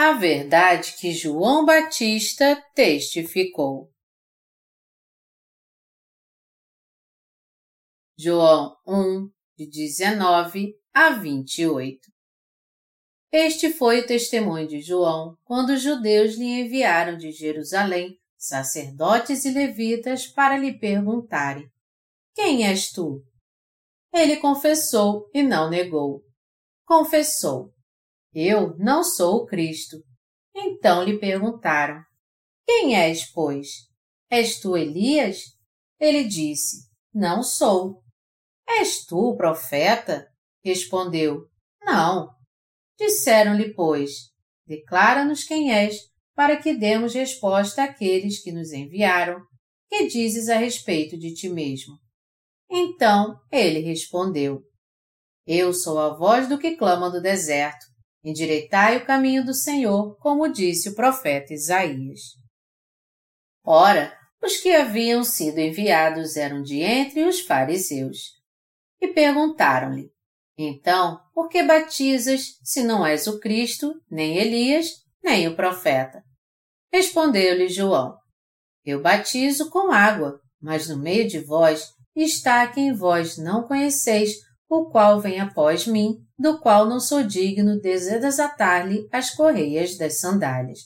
A verdade que João Batista testificou. João 1, de 19 a 28 Este foi o testemunho de João quando os judeus lhe enviaram de Jerusalém sacerdotes e levitas para lhe perguntarem: Quem és tu? Ele confessou e não negou. Confessou: eu não sou o Cristo. Então lhe perguntaram: Quem és, pois? És tu Elias? Ele disse: Não sou. És tu o profeta? Respondeu: Não. Disseram-lhe, pois: Declara-nos quem és, para que demos resposta àqueles que nos enviaram. Que dizes a respeito de ti mesmo? Então ele respondeu: Eu sou a voz do que clama do deserto Endireitai o caminho do Senhor, como disse o profeta Isaías. Ora, os que haviam sido enviados eram de entre os fariseus. E perguntaram-lhe: Então, por que batizas, se não és o Cristo, nem Elias, nem o profeta? Respondeu-lhe João: Eu batizo com água, mas no meio de vós está quem vós não conheceis, o qual vem após mim, do qual não sou digno de desatar-lhe as correias das sandálias.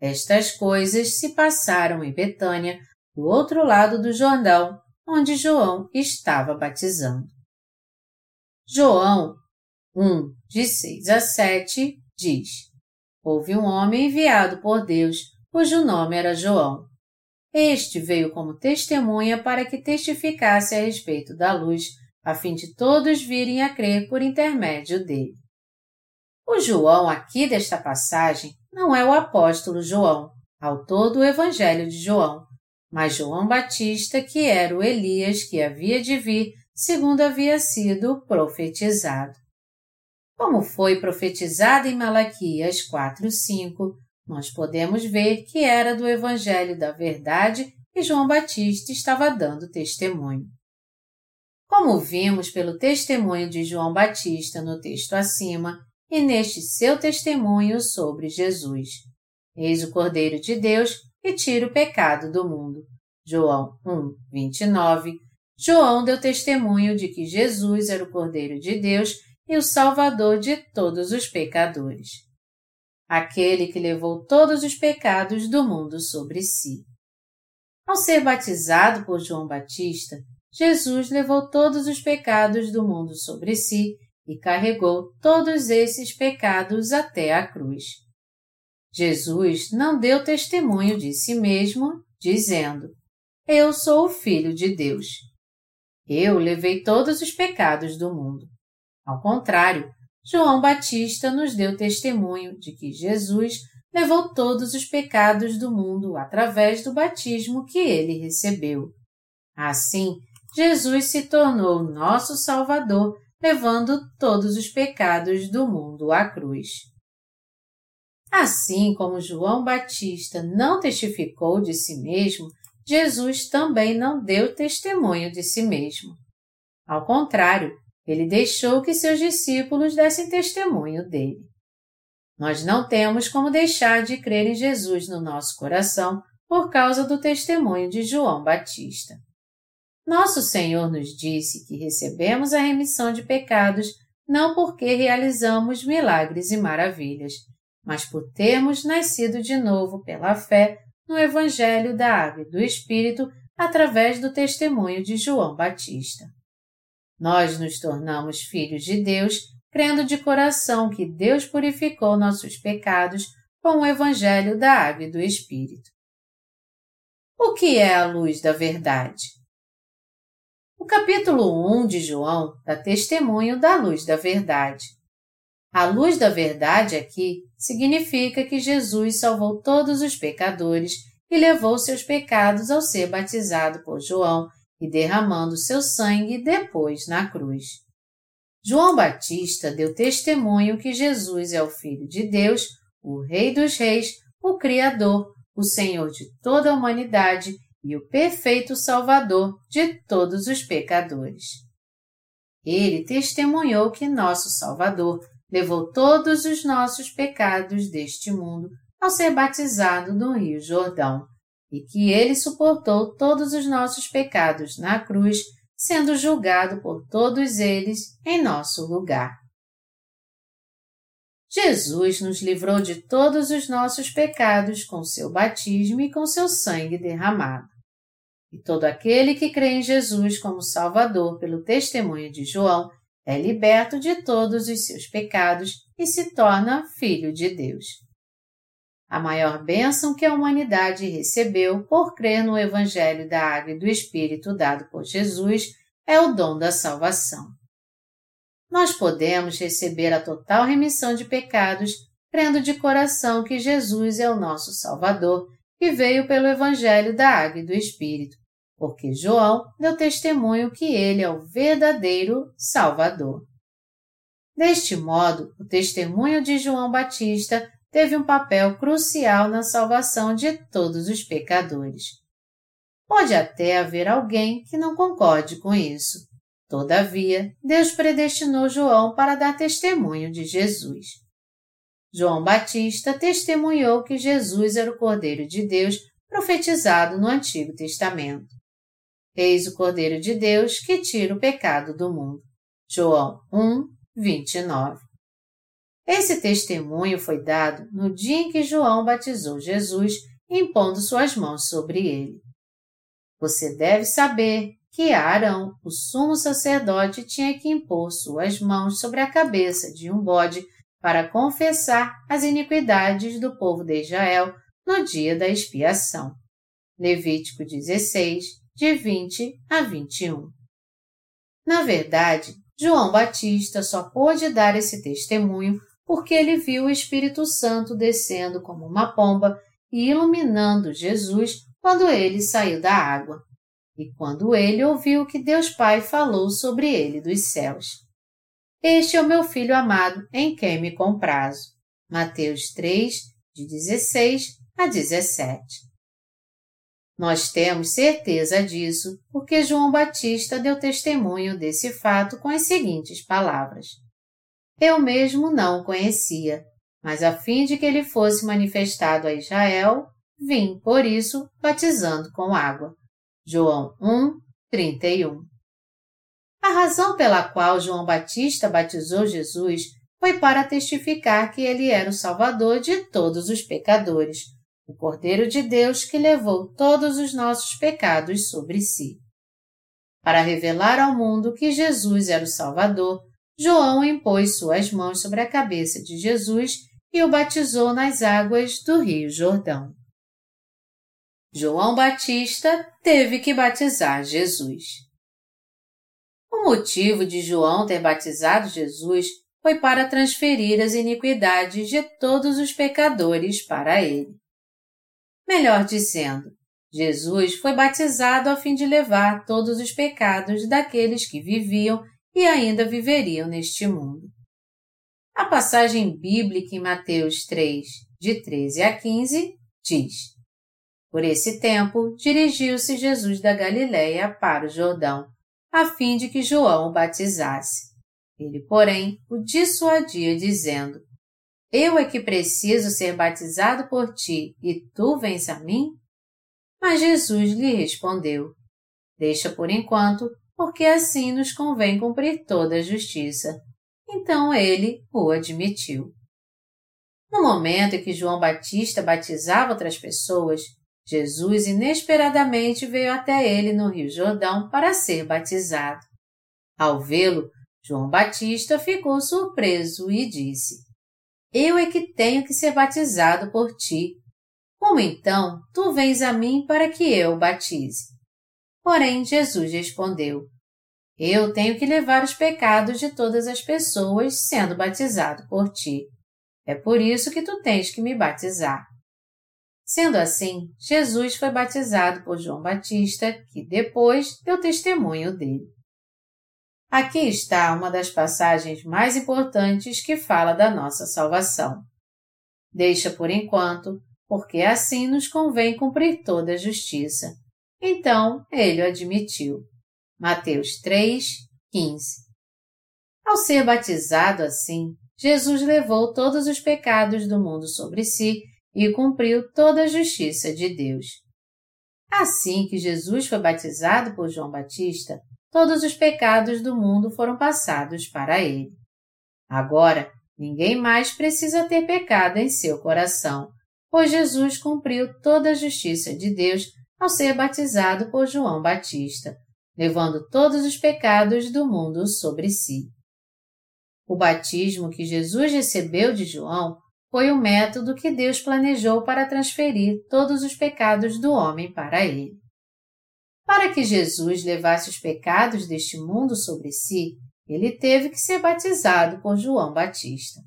Estas coisas se passaram em Betânia, do outro lado do Jordão, onde João estava batizando. João 1, de 6 a 7, diz: Houve um homem enviado por Deus, cujo nome era João. Este veio como testemunha para que testificasse a respeito da luz a fim de todos virem a crer por intermédio dele. O João aqui desta passagem não é o apóstolo João, autor do Evangelho de João, mas João Batista, que era o Elias que havia de vir, segundo havia sido profetizado. Como foi profetizado em Malaquias 4:5, nós podemos ver que era do Evangelho da Verdade que João Batista estava dando testemunho como vimos pelo testemunho de João Batista no texto acima e neste seu testemunho sobre Jesus. Eis o Cordeiro de Deus que tira o pecado do mundo. João 1, 29. João deu testemunho de que Jesus era o Cordeiro de Deus e o Salvador de todos os pecadores. Aquele que levou todos os pecados do mundo sobre si. Ao ser batizado por João Batista, Jesus levou todos os pecados do mundo sobre si e carregou todos esses pecados até a cruz. Jesus não deu testemunho de si mesmo, dizendo: Eu sou o Filho de Deus. Eu levei todos os pecados do mundo. Ao contrário, João Batista nos deu testemunho de que Jesus levou todos os pecados do mundo através do batismo que ele recebeu. Assim, Jesus se tornou nosso Salvador, levando todos os pecados do mundo à cruz. Assim como João Batista não testificou de si mesmo, Jesus também não deu testemunho de si mesmo. Ao contrário, ele deixou que seus discípulos dessem testemunho dele. Nós não temos como deixar de crer em Jesus no nosso coração por causa do testemunho de João Batista. Nosso Senhor nos disse que recebemos a remissão de pecados não porque realizamos milagres e maravilhas, mas por termos nascido de novo pela fé no Evangelho da Água e do Espírito através do testemunho de João Batista. Nós nos tornamos filhos de Deus crendo de coração que Deus purificou nossos pecados com o Evangelho da Água e do Espírito. O que é a luz da verdade? O capítulo 1 de João dá testemunho da luz da verdade. A luz da verdade aqui significa que Jesus salvou todos os pecadores e levou seus pecados ao ser batizado por João e derramando seu sangue depois na cruz. João Batista deu testemunho que Jesus é o Filho de Deus, o Rei dos Reis, o Criador, o Senhor de toda a humanidade e o perfeito Salvador de todos os pecadores. Ele testemunhou que nosso Salvador levou todos os nossos pecados deste mundo ao ser batizado no Rio Jordão, e que ele suportou todos os nossos pecados na cruz, sendo julgado por todos eles em nosso lugar. Jesus nos livrou de todos os nossos pecados com seu batismo e com seu sangue derramado. E todo aquele que crê em Jesus como Salvador pelo testemunho de João é liberto de todos os seus pecados e se torna filho de Deus. A maior bênção que a humanidade recebeu por crer no Evangelho da Água e do Espírito dado por Jesus é o dom da salvação nós podemos receber a total remissão de pecados crendo de coração que Jesus é o nosso Salvador e veio pelo Evangelho da Água e do Espírito, porque João deu testemunho que ele é o verdadeiro Salvador. Deste modo, o testemunho de João Batista teve um papel crucial na salvação de todos os pecadores. Pode até haver alguém que não concorde com isso, Todavia, Deus predestinou João para dar testemunho de Jesus. João Batista testemunhou que Jesus era o Cordeiro de Deus profetizado no Antigo Testamento. Eis o Cordeiro de Deus que tira o pecado do mundo. João 1, 29. Esse testemunho foi dado no dia em que João batizou Jesus, impondo suas mãos sobre ele. Você deve saber que Arão, o sumo sacerdote, tinha que impor suas mãos sobre a cabeça de um bode para confessar as iniquidades do povo de Israel no dia da expiação. Levítico 16, de 20 a 21. Na verdade, João Batista só pôde dar esse testemunho porque ele viu o Espírito Santo descendo como uma pomba e iluminando Jesus quando ele saiu da água e quando ele ouviu que Deus Pai falou sobre ele dos céus. Este é o meu filho amado, em quem me comprazo. Mateus 3, de 16 a 17. Nós temos certeza disso porque João Batista deu testemunho desse fato com as seguintes palavras: Eu mesmo não o conhecia, mas a fim de que ele fosse manifestado a Israel, vim, por isso, batizando com água. João 1, 31. A razão pela qual João Batista batizou Jesus foi para testificar que ele era o Salvador de todos os pecadores, o Cordeiro de Deus que levou todos os nossos pecados sobre si. Para revelar ao mundo que Jesus era o Salvador, João impôs suas mãos sobre a cabeça de Jesus e o batizou nas águas do Rio Jordão. João Batista teve que batizar Jesus. O motivo de João ter batizado Jesus foi para transferir as iniquidades de todos os pecadores para ele. Melhor dizendo, Jesus foi batizado a fim de levar todos os pecados daqueles que viviam e ainda viveriam neste mundo. A passagem bíblica em Mateus 3, de 13 a 15, diz: por esse tempo, dirigiu-se Jesus da Galiléia para o Jordão, a fim de que João o batizasse. Ele, porém, o dissuadia, dizendo: Eu é que preciso ser batizado por ti, e tu vens a mim? Mas Jesus lhe respondeu: Deixa por enquanto, porque assim nos convém cumprir toda a justiça. Então ele o admitiu. No momento em que João Batista batizava outras pessoas, Jesus inesperadamente veio até ele no Rio Jordão para ser batizado. Ao vê-lo, João Batista ficou surpreso e disse: Eu é que tenho que ser batizado por ti. Como então tu vens a mim para que eu batize? Porém, Jesus respondeu: Eu tenho que levar os pecados de todas as pessoas sendo batizado por ti. É por isso que tu tens que me batizar. Sendo assim, Jesus foi batizado por João Batista, que depois deu testemunho dele. Aqui está uma das passagens mais importantes que fala da nossa salvação. Deixa por enquanto, porque assim nos convém cumprir toda a justiça. Então ele o admitiu. Mateus 3, 15. Ao ser batizado assim, Jesus levou todos os pecados do mundo sobre si e cumpriu toda a justiça de Deus. Assim que Jesus foi batizado por João Batista, todos os pecados do mundo foram passados para ele. Agora, ninguém mais precisa ter pecado em seu coração, pois Jesus cumpriu toda a justiça de Deus ao ser batizado por João Batista, levando todos os pecados do mundo sobre si. O batismo que Jesus recebeu de João foi o método que Deus planejou para transferir todos os pecados do homem para ele. Para que Jesus levasse os pecados deste mundo sobre si, ele teve que ser batizado por João Batista.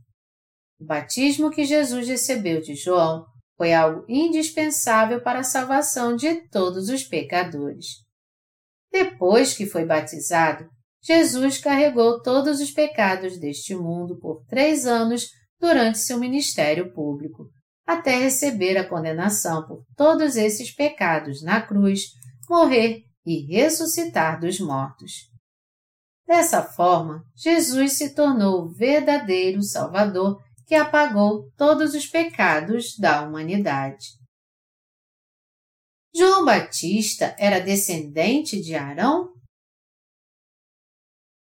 O batismo que Jesus recebeu de João foi algo indispensável para a salvação de todos os pecadores. Depois que foi batizado, Jesus carregou todos os pecados deste mundo por três anos durante seu ministério público, até receber a condenação por todos esses pecados na cruz, morrer e ressuscitar dos mortos. Dessa forma, Jesus se tornou o verdadeiro Salvador que apagou todos os pecados da humanidade. João Batista era descendente de Arão?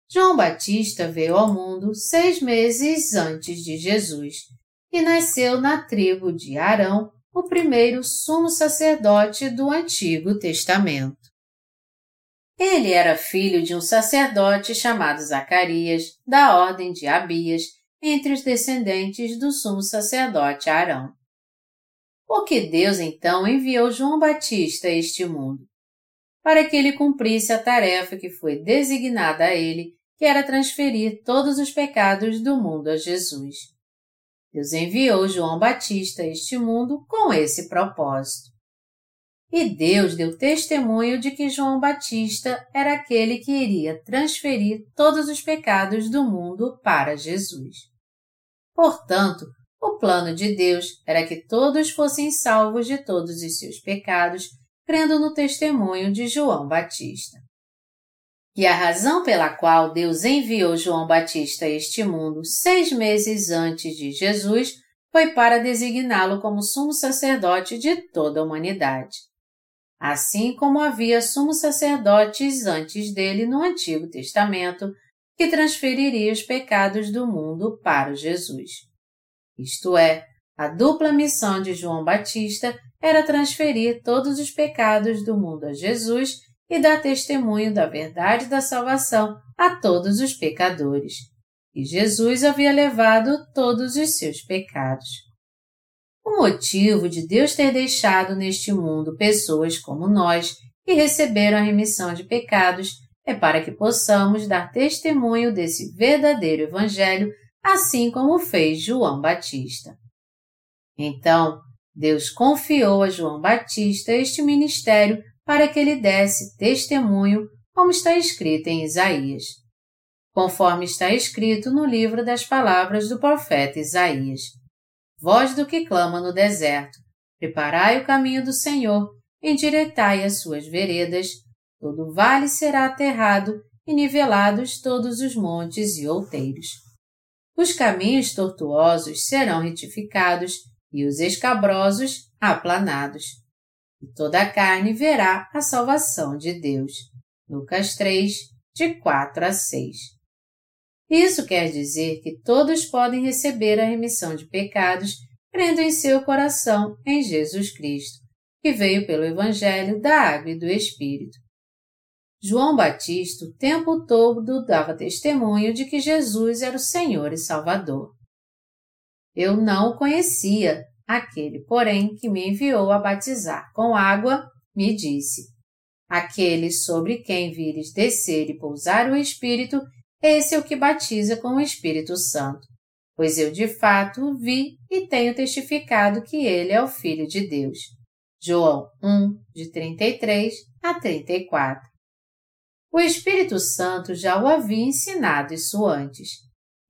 João Batista veio ao mundo seis meses antes de Jesus e nasceu na tribo de Arão, o primeiro sumo sacerdote do Antigo Testamento. Ele era filho de um sacerdote chamado Zacarias, da ordem de Abias, entre os descendentes do sumo sacerdote Arão. Por que Deus então enviou João Batista a este mundo? Para que ele cumprisse a tarefa que foi designada a ele que era transferir todos os pecados do mundo a Jesus. Deus enviou João Batista a este mundo com esse propósito. E Deus deu testemunho de que João Batista era aquele que iria transferir todos os pecados do mundo para Jesus. Portanto, o plano de Deus era que todos fossem salvos de todos os seus pecados, crendo no testemunho de João Batista. E a razão pela qual Deus enviou João Batista a este mundo seis meses antes de Jesus foi para designá-lo como sumo sacerdote de toda a humanidade. Assim como havia sumos sacerdotes antes dele no Antigo Testamento, que transferiria os pecados do mundo para Jesus. Isto é, a dupla missão de João Batista era transferir todos os pecados do mundo a Jesus e dar testemunho da verdade da salvação a todos os pecadores. E Jesus havia levado todos os seus pecados. O motivo de Deus ter deixado neste mundo pessoas como nós que receberam a remissão de pecados é para que possamos dar testemunho desse verdadeiro Evangelho, assim como fez João Batista. Então, Deus confiou a João Batista este ministério para que ele desse testemunho, como está escrito em Isaías. Conforme está escrito no livro das palavras do profeta Isaías: Voz do que clama no deserto, preparai o caminho do Senhor, endireitai as suas veredas, todo vale será aterrado e nivelados todos os montes e outeiros. Os caminhos tortuosos serão retificados e os escabrosos aplanados e toda a carne verá a salvação de Deus. Lucas 3, de 4 a 6. Isso quer dizer que todos podem receber a remissão de pecados crendo em seu coração em Jesus Cristo, que veio pelo Evangelho da Água e do Espírito. João Batista o tempo todo dava testemunho de que Jesus era o Senhor e Salvador. Eu não o conhecia, Aquele, porém, que me enviou a batizar com água, me disse: Aquele sobre quem vires descer e pousar o Espírito, esse é o que batiza com o Espírito Santo. Pois eu de fato o vi e tenho testificado que ele é o Filho de Deus. João 1, de 33 a 34. O Espírito Santo já o havia ensinado isso antes.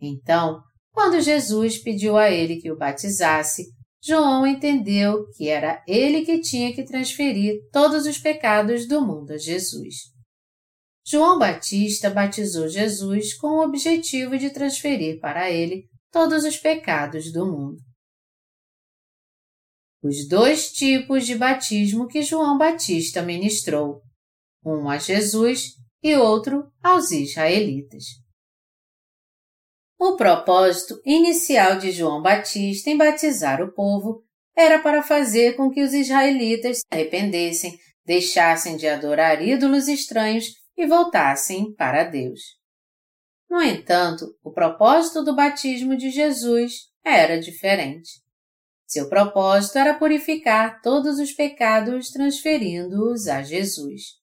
Então, quando Jesus pediu a ele que o batizasse, João entendeu que era ele que tinha que transferir todos os pecados do mundo a Jesus. João Batista batizou Jesus com o objetivo de transferir para ele todos os pecados do mundo. Os dois tipos de batismo que João Batista ministrou, um a Jesus e outro aos israelitas. O propósito inicial de João Batista em batizar o povo era para fazer com que os israelitas se arrependessem, deixassem de adorar ídolos estranhos e voltassem para Deus. No entanto, o propósito do batismo de Jesus era diferente. Seu propósito era purificar todos os pecados transferindo-os a Jesus.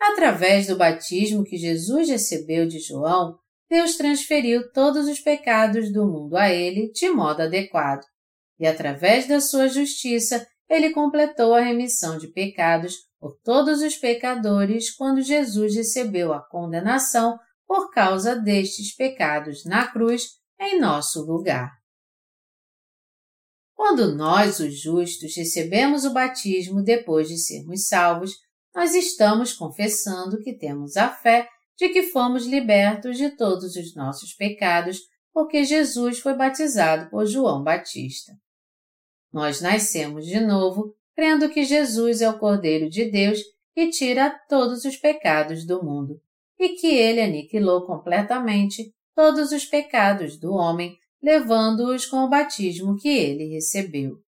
Através do batismo que Jesus recebeu de João, Deus transferiu todos os pecados do mundo a ele de modo adequado, e através da sua justiça, ele completou a remissão de pecados por todos os pecadores quando Jesus recebeu a condenação por causa destes pecados na cruz em nosso lugar. Quando nós, os justos, recebemos o batismo depois de sermos salvos, nós estamos confessando que temos a fé de que fomos libertos de todos os nossos pecados porque Jesus foi batizado por João Batista. Nós nascemos de novo crendo que Jesus é o Cordeiro de Deus que tira todos os pecados do mundo e que ele aniquilou completamente todos os pecados do homem, levando-os com o batismo que ele recebeu.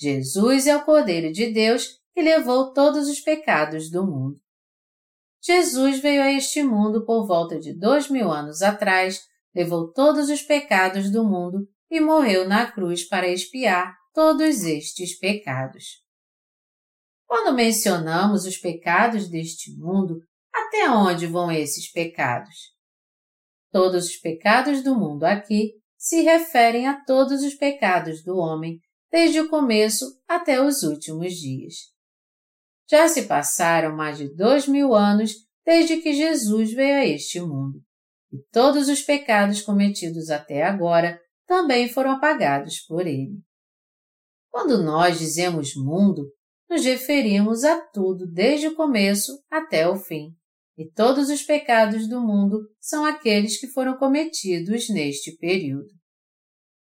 Jesus é o Cordeiro de Deus que levou todos os pecados do mundo. Jesus veio a este mundo por volta de dois mil anos atrás, levou todos os pecados do mundo e morreu na cruz para expiar todos estes pecados. Quando mencionamos os pecados deste mundo, até onde vão esses pecados? Todos os pecados do mundo aqui se referem a todos os pecados do homem, desde o começo até os últimos dias. Já se passaram mais de dois mil anos desde que Jesus veio a este mundo, e todos os pecados cometidos até agora também foram apagados por ele. Quando nós dizemos mundo, nos referimos a tudo desde o começo até o fim, e todos os pecados do mundo são aqueles que foram cometidos neste período.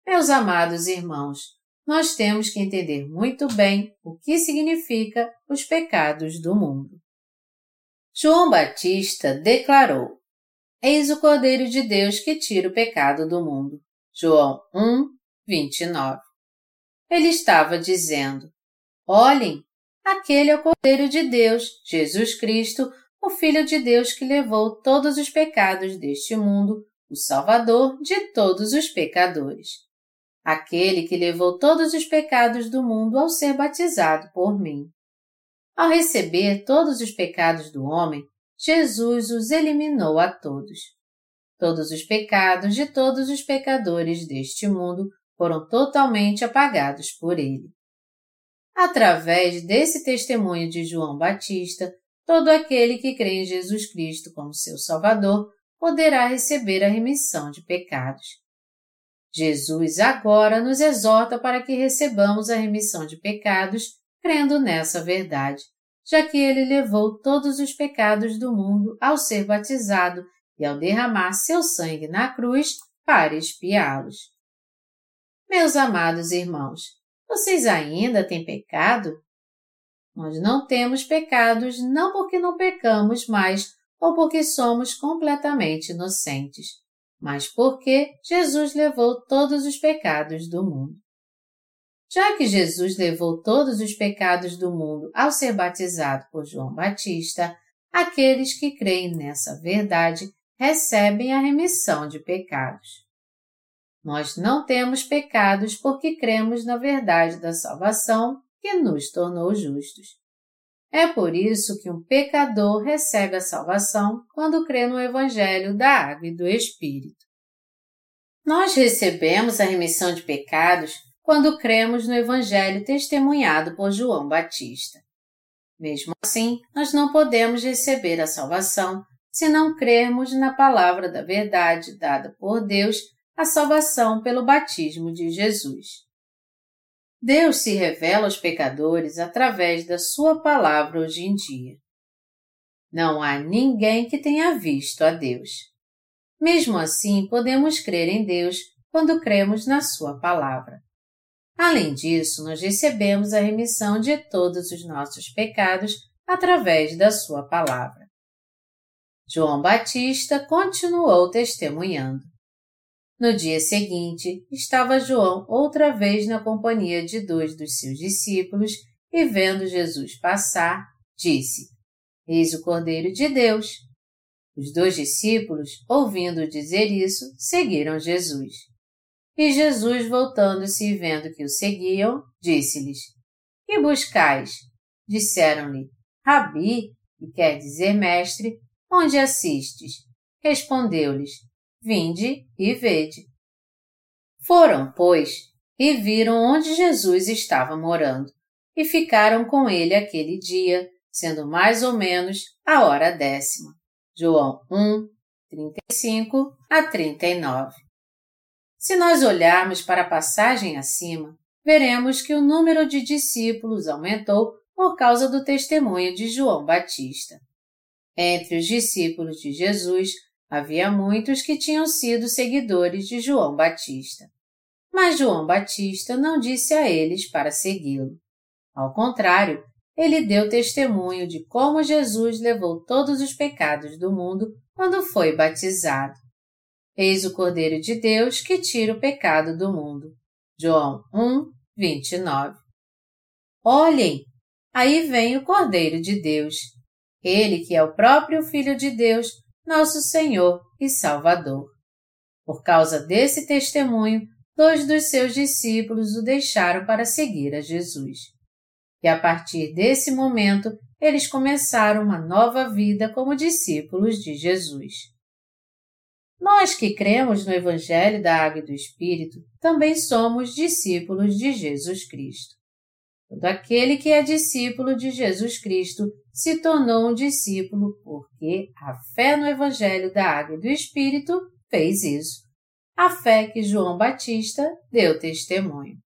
Meus amados irmãos, nós temos que entender muito bem o que significa os pecados do mundo. João Batista declarou: Eis o Cordeiro de Deus que tira o pecado do mundo. João 1, 29. Ele estava dizendo: Olhem, aquele é o Cordeiro de Deus, Jesus Cristo, o Filho de Deus que levou todos os pecados deste mundo, o Salvador de todos os pecadores aquele que levou todos os pecados do mundo ao ser batizado por mim. Ao receber todos os pecados do homem, Jesus os eliminou a todos. Todos os pecados de todos os pecadores deste mundo foram totalmente apagados por ele. Através desse testemunho de João Batista, todo aquele que crê em Jesus Cristo como seu Salvador poderá receber a remissão de pecados. Jesus agora nos exorta para que recebamos a remissão de pecados crendo nessa verdade, já que ele levou todos os pecados do mundo ao ser batizado e ao derramar seu sangue na cruz para expiá-los. Meus amados irmãos, vocês ainda têm pecado? Nós não temos pecados não porque não pecamos mais ou porque somos completamente inocentes mas porque Jesus levou todos os pecados do mundo. Já que Jesus levou todos os pecados do mundo ao ser batizado por João Batista, aqueles que creem nessa verdade recebem a remissão de pecados. Nós não temos pecados porque cremos na verdade da salvação que nos tornou justos. É por isso que um pecador recebe a salvação quando crê no Evangelho da Água e do Espírito. Nós recebemos a remissão de pecados quando cremos no Evangelho testemunhado por João Batista. Mesmo assim, nós não podemos receber a salvação se não crermos na palavra da verdade dada por Deus, a salvação pelo batismo de Jesus. Deus se revela aos pecadores através da Sua palavra hoje em dia. Não há ninguém que tenha visto a Deus. Mesmo assim, podemos crer em Deus quando cremos na Sua palavra. Além disso, nós recebemos a remissão de todos os nossos pecados através da Sua palavra. João Batista continuou testemunhando. No dia seguinte, estava João outra vez na companhia de dois dos seus discípulos e, vendo Jesus passar, disse: Eis o Cordeiro de Deus. Os dois discípulos, ouvindo dizer isso, seguiram Jesus. E Jesus, voltando-se e vendo que o seguiam, disse-lhes: Que buscais? Disseram-lhe: Rabi, que quer dizer mestre, onde assistes? Respondeu-lhes: Vinde e vede. Foram, pois, e viram onde Jesus estava morando, e ficaram com ele aquele dia, sendo mais ou menos a hora décima. João 1, 35 a 39. Se nós olharmos para a passagem acima, veremos que o número de discípulos aumentou por causa do testemunho de João Batista. Entre os discípulos de Jesus havia muitos que tinham sido seguidores de João Batista. Mas João Batista não disse a eles para segui-lo. Ao contrário, ele deu testemunho de como Jesus levou todos os pecados do mundo quando foi batizado. Eis o Cordeiro de Deus que tira o pecado do mundo. João 1, 29. Olhem, aí vem o Cordeiro de Deus. Ele que é o próprio Filho de Deus, nosso Senhor e Salvador. Por causa desse testemunho, dois dos seus discípulos o deixaram para seguir a Jesus. E a partir desse momento, eles começaram uma nova vida como discípulos de Jesus. Nós que cremos no Evangelho da Água e do Espírito também somos discípulos de Jesus Cristo. Todo aquele que é discípulo de Jesus Cristo se tornou um discípulo porque a fé no Evangelho da Água e do Espírito fez isso. A fé que João Batista deu testemunho.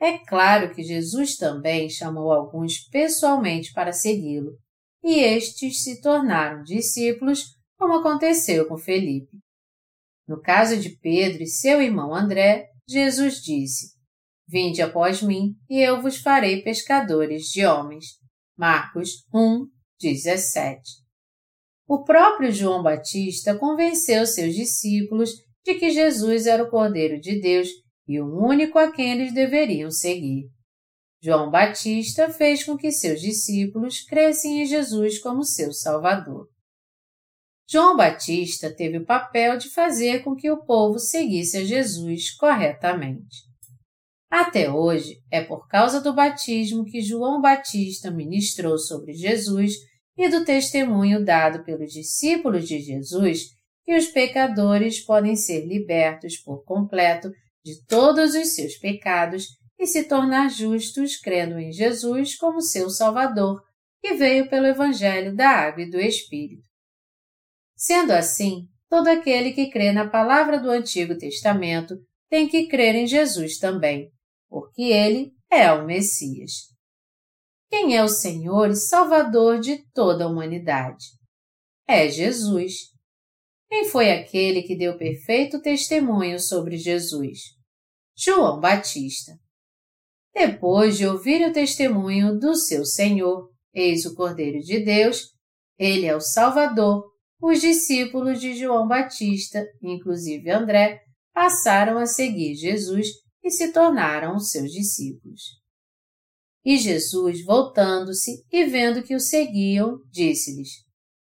É claro que Jesus também chamou alguns pessoalmente para segui-lo, e estes se tornaram discípulos, como aconteceu com Felipe. No caso de Pedro e seu irmão André, Jesus disse: Vinde após mim, e eu vos farei pescadores de homens. Marcos 1, 17. O próprio João Batista convenceu seus discípulos de que Jesus era o Cordeiro de Deus e o único a quem eles deveriam seguir. João Batista fez com que seus discípulos crescem em Jesus como seu Salvador. João Batista teve o papel de fazer com que o povo seguisse a Jesus corretamente. Até hoje, é por causa do batismo que João Batista ministrou sobre Jesus e do testemunho dado pelos discípulos de Jesus que os pecadores podem ser libertos por completo de todos os seus pecados e se tornar justos crendo em Jesus como seu Salvador, que veio pelo Evangelho da Água e do Espírito. Sendo assim, todo aquele que crê na palavra do Antigo Testamento tem que crer em Jesus também, porque ele é o Messias. Quem é o Senhor e Salvador de toda a humanidade? É Jesus. Quem foi aquele que deu perfeito testemunho sobre Jesus? João Batista. Depois de ouvir o testemunho do seu Senhor, eis o Cordeiro de Deus, ele é o Salvador, os discípulos de João Batista, inclusive André, passaram a seguir Jesus e se tornaram os seus discípulos. E Jesus, voltando-se e vendo que o seguiam, disse-lhes: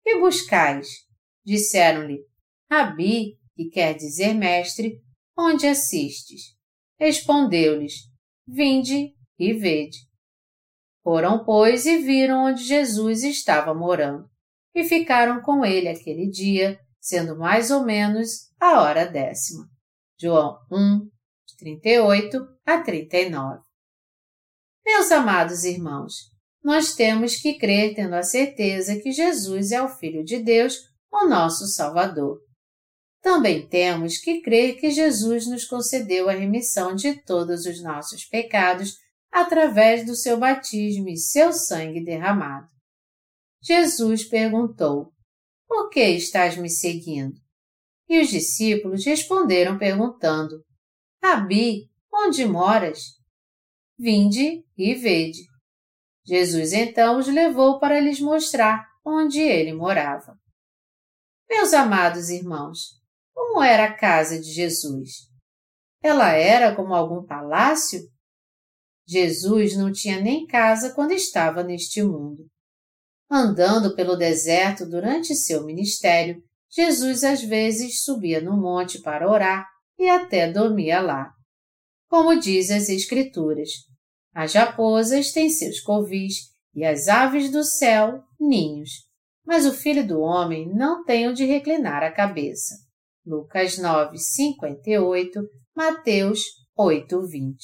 Que buscais? Disseram-lhe: Rabi, que quer dizer mestre, onde assistes? Respondeu-lhes: Vinde e vede. Foram, pois, e viram onde Jesus estava morando, e ficaram com ele aquele dia, sendo mais ou menos a hora décima. João 1, 38 a 39. Meus amados irmãos, nós temos que crer tendo a certeza que Jesus é o Filho de Deus, o nosso Salvador. Também temos que crer que Jesus nos concedeu a remissão de todos os nossos pecados através do seu batismo e seu sangue derramado. Jesus perguntou: Por que estás me seguindo? E os discípulos responderam perguntando: Rabi, onde moras? Vinde e vede. Jesus então os levou para lhes mostrar onde ele morava. Meus amados irmãos, como era a casa de Jesus? Ela era como algum palácio? Jesus não tinha nem casa quando estava neste mundo. Andando pelo deserto durante seu ministério, Jesus às vezes subia no monte para orar e até dormia lá. Como diz as Escrituras, as raposas têm seus covis e as aves do céu ninhos, mas o filho do homem não tem onde reclinar a cabeça. Lucas 9, 58, Mateus 8, 20.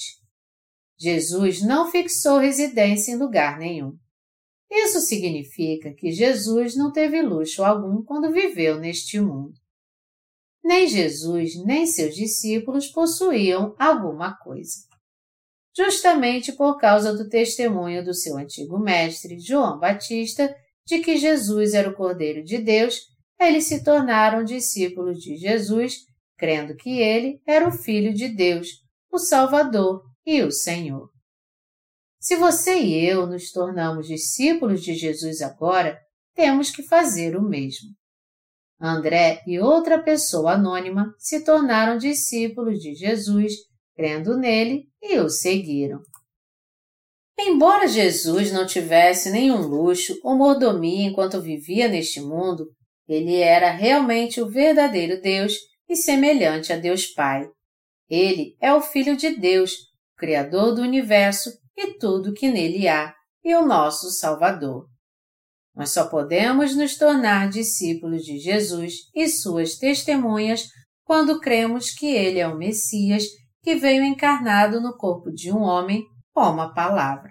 Jesus não fixou residência em lugar nenhum. Isso significa que Jesus não teve luxo algum quando viveu neste mundo. Nem Jesus nem seus discípulos possuíam alguma coisa. Justamente por causa do testemunho do seu antigo mestre, João Batista, de que Jesus era o Cordeiro de Deus, eles se tornaram discípulos de Jesus, crendo que ele era o Filho de Deus, o Salvador e o Senhor. Se você e eu nos tornamos discípulos de Jesus agora, temos que fazer o mesmo. André e outra pessoa anônima se tornaram discípulos de Jesus, crendo nele e o seguiram. Embora Jesus não tivesse nenhum luxo ou mordomia enquanto vivia neste mundo, ele era realmente o verdadeiro Deus e semelhante a Deus Pai. Ele é o Filho de Deus, o Criador do universo e tudo que nele há, e o nosso Salvador. Nós só podemos nos tornar discípulos de Jesus e suas testemunhas quando cremos que ele é o Messias que veio encarnado no corpo de um homem como a palavra.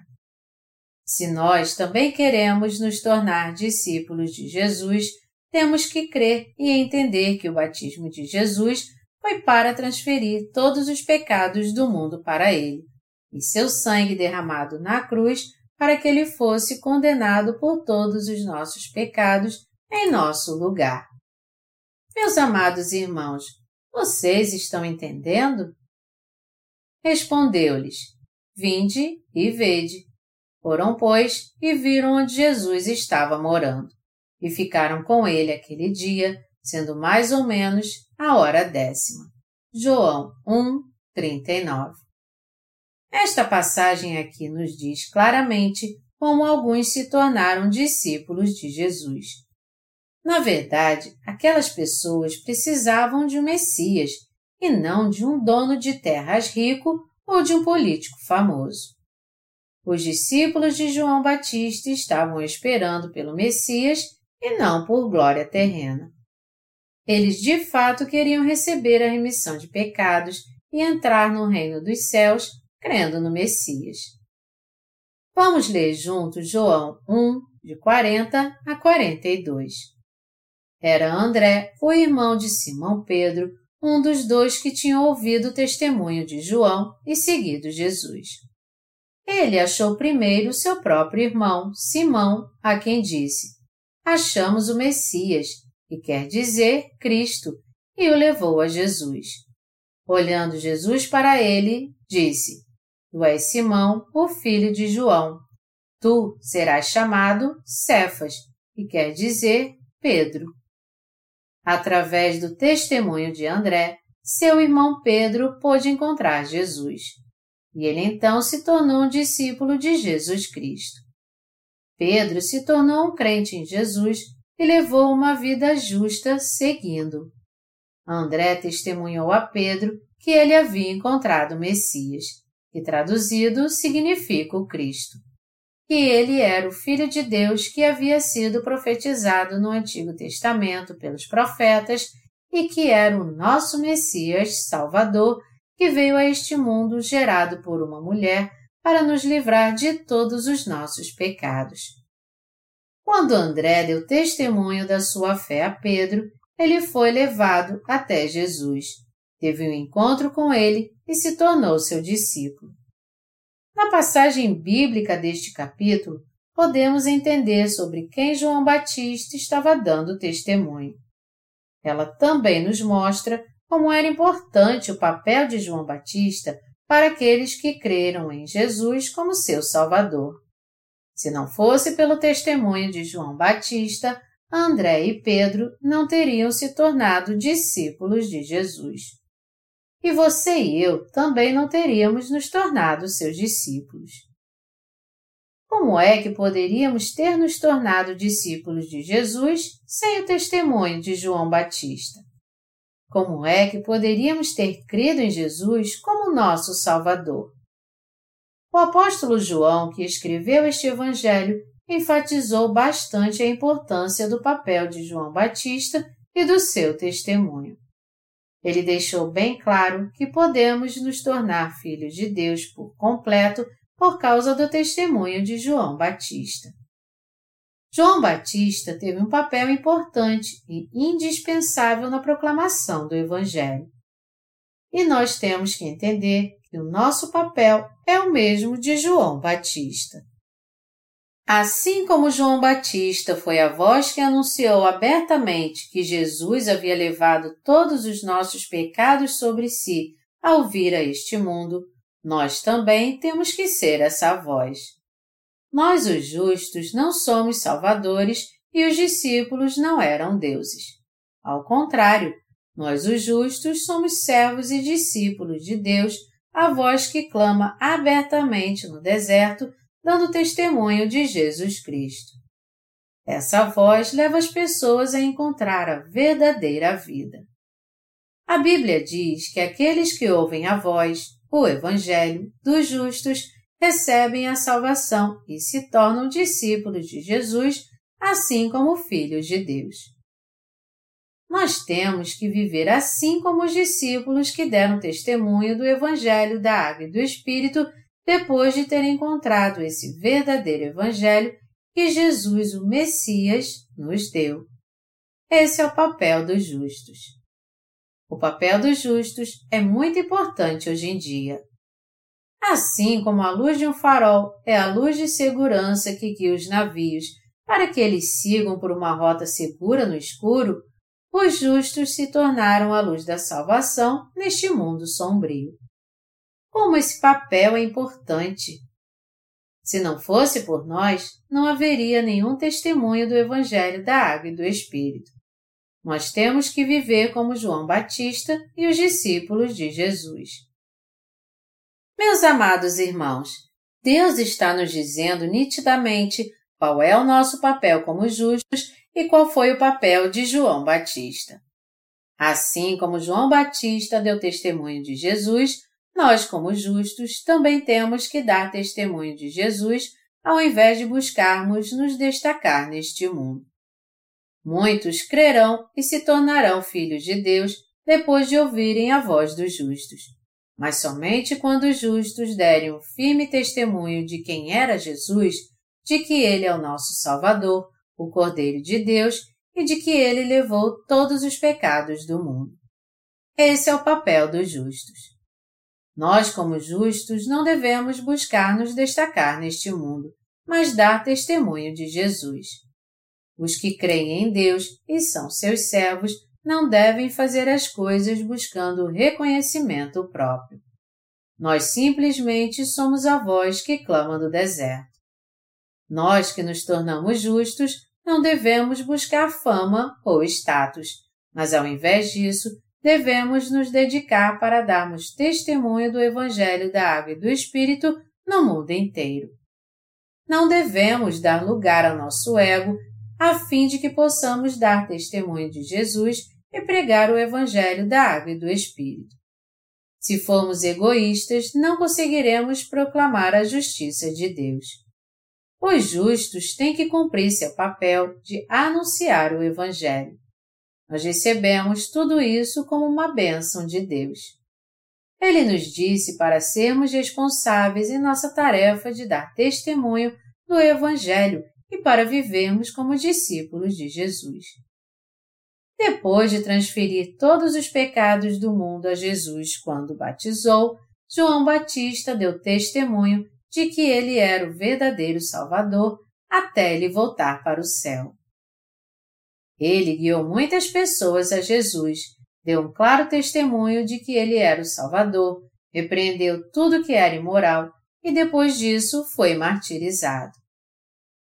Se nós também queremos nos tornar discípulos de Jesus, temos que crer e entender que o batismo de Jesus foi para transferir todos os pecados do mundo para ele e seu sangue derramado na cruz para que ele fosse condenado por todos os nossos pecados em nosso lugar. Meus amados irmãos, vocês estão entendendo? Respondeu-lhes: Vinde e vede. Foram, pois, e viram onde Jesus estava morando, e ficaram com ele aquele dia, sendo mais ou menos a hora décima. João 1, 39 esta passagem aqui nos diz claramente como alguns se tornaram discípulos de Jesus. Na verdade, aquelas pessoas precisavam de um Messias e não de um dono de terras rico ou de um político famoso. Os discípulos de João Batista estavam esperando pelo Messias e não por glória terrena. Eles de fato queriam receber a remissão de pecados e entrar no reino dos céus crendo no Messias. Vamos ler juntos João 1, de 40 a 42. Era André, o irmão de Simão Pedro, um dos dois que tinham ouvido o testemunho de João e seguido Jesus. Ele achou primeiro seu próprio irmão, Simão, a quem disse: Achamos o Messias, que quer dizer Cristo, e o levou a Jesus. Olhando Jesus para ele, disse: Tu és Simão, o filho de João. Tu serás chamado Cefas, que quer dizer Pedro. Através do testemunho de André, seu irmão Pedro pôde encontrar Jesus. E ele então se tornou um discípulo de Jesus Cristo. Pedro se tornou um crente em Jesus e levou uma vida justa seguindo. André testemunhou a Pedro que ele havia encontrado o Messias que traduzido significa o Cristo. Que ele era o Filho de Deus que havia sido profetizado no Antigo Testamento pelos profetas e que era o nosso Messias Salvador que veio a este mundo gerado por uma mulher para nos livrar de todos os nossos pecados. Quando André deu testemunho da sua fé a Pedro, ele foi levado até Jesus teve um encontro com ele e se tornou seu discípulo. Na passagem bíblica deste capítulo, podemos entender sobre quem João Batista estava dando testemunho. ela também nos mostra como era importante o papel de João Batista para aqueles que creram em Jesus como seu Salvador. Se não fosse pelo testemunho de João Batista, André e Pedro não teriam se tornado discípulos de Jesus. E você e eu também não teríamos nos tornado seus discípulos. Como é que poderíamos ter nos tornado discípulos de Jesus sem o testemunho de João Batista? Como é que poderíamos ter crido em Jesus como nosso Salvador? O apóstolo João, que escreveu este Evangelho, enfatizou bastante a importância do papel de João Batista e do seu testemunho. Ele deixou bem claro que podemos nos tornar filhos de Deus por completo por causa do testemunho de João Batista. João Batista teve um papel importante e indispensável na proclamação do Evangelho. E nós temos que entender que o nosso papel é o mesmo de João Batista. Assim como João Batista foi a voz que anunciou abertamente que Jesus havia levado todos os nossos pecados sobre si ao vir a este mundo, nós também temos que ser essa voz. Nós, os justos, não somos salvadores e os discípulos não eram deuses. Ao contrário, nós, os justos, somos servos e discípulos de Deus a voz que clama abertamente no deserto, dando testemunho de Jesus Cristo. Essa voz leva as pessoas a encontrar a verdadeira vida. A Bíblia diz que aqueles que ouvem a voz, o Evangelho, dos justos, recebem a salvação e se tornam discípulos de Jesus, assim como filhos de Deus. Nós temos que viver assim como os discípulos que deram testemunho do Evangelho da Água e do Espírito depois de terem encontrado esse verdadeiro Evangelho que Jesus, o Messias, nos deu. Esse é o papel dos justos. O papel dos justos é muito importante hoje em dia. Assim como a luz de um farol é a luz de segurança que guia os navios para que eles sigam por uma rota segura no escuro, os justos se tornaram a luz da salvação neste mundo sombrio. Como esse papel é importante! Se não fosse por nós, não haveria nenhum testemunho do Evangelho da Água e do Espírito. Nós temos que viver como João Batista e os discípulos de Jesus. Meus amados irmãos, Deus está nos dizendo nitidamente qual é o nosso papel como justos e qual foi o papel de João Batista. Assim como João Batista deu testemunho de Jesus, nós, como justos, também temos que dar testemunho de Jesus ao invés de buscarmos nos destacar neste mundo. Muitos crerão e se tornarão filhos de Deus depois de ouvirem a voz dos justos. Mas somente quando os justos derem um firme testemunho de quem era Jesus, de que Ele é o nosso Salvador, o Cordeiro de Deus e de que ele levou todos os pecados do mundo. Esse é o papel dos justos. Nós, como justos, não devemos buscar nos destacar neste mundo, mas dar testemunho de Jesus. Os que creem em Deus e são seus servos não devem fazer as coisas buscando reconhecimento próprio. Nós simplesmente somos a voz que clama do deserto. Nós que nos tornamos justos não devemos buscar fama ou status, mas ao invés disso, devemos nos dedicar para darmos testemunho do Evangelho da Água e do Espírito no mundo inteiro. Não devemos dar lugar ao nosso ego a fim de que possamos dar testemunho de Jesus e pregar o Evangelho da Água e do Espírito. Se formos egoístas, não conseguiremos proclamar a justiça de Deus. Os justos têm que cumprir seu papel de anunciar o Evangelho. Nós recebemos tudo isso como uma bênção de Deus. Ele nos disse para sermos responsáveis em nossa tarefa de dar testemunho do Evangelho e para vivermos como discípulos de Jesus. Depois de transferir todos os pecados do mundo a Jesus quando batizou, João Batista deu testemunho de que ele era o verdadeiro Salvador até ele voltar para o céu. Ele guiou muitas pessoas a Jesus, deu um claro testemunho de que ele era o Salvador, repreendeu tudo que era imoral e depois disso foi martirizado.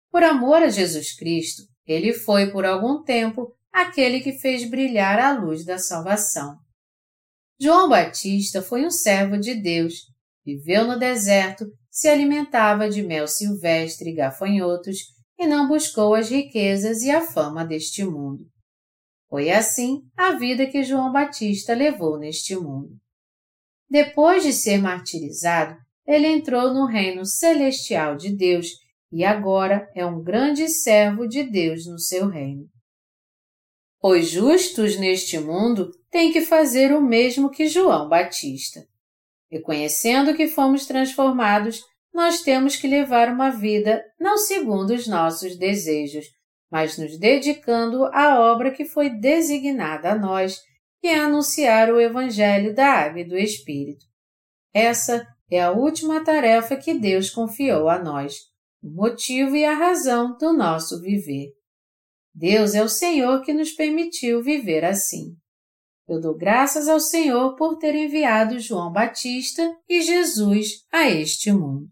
Por amor a Jesus Cristo, ele foi por algum tempo aquele que fez brilhar a luz da salvação. João Batista foi um servo de Deus, viveu no deserto, se alimentava de mel silvestre e gafanhotos e não buscou as riquezas e a fama deste mundo. Foi assim a vida que João Batista levou neste mundo. Depois de ser martirizado, ele entrou no reino celestial de Deus e agora é um grande servo de Deus no seu reino. Os justos neste mundo têm que fazer o mesmo que João Batista. Reconhecendo que fomos transformados, nós temos que levar uma vida não segundo os nossos desejos, mas nos dedicando à obra que foi designada a nós, que é anunciar o Evangelho da Água e do Espírito. Essa é a última tarefa que Deus confiou a nós, o motivo e a razão do nosso viver. Deus é o Senhor que nos permitiu viver assim. Eu dou graças ao Senhor por ter enviado João Batista e Jesus a este mundo.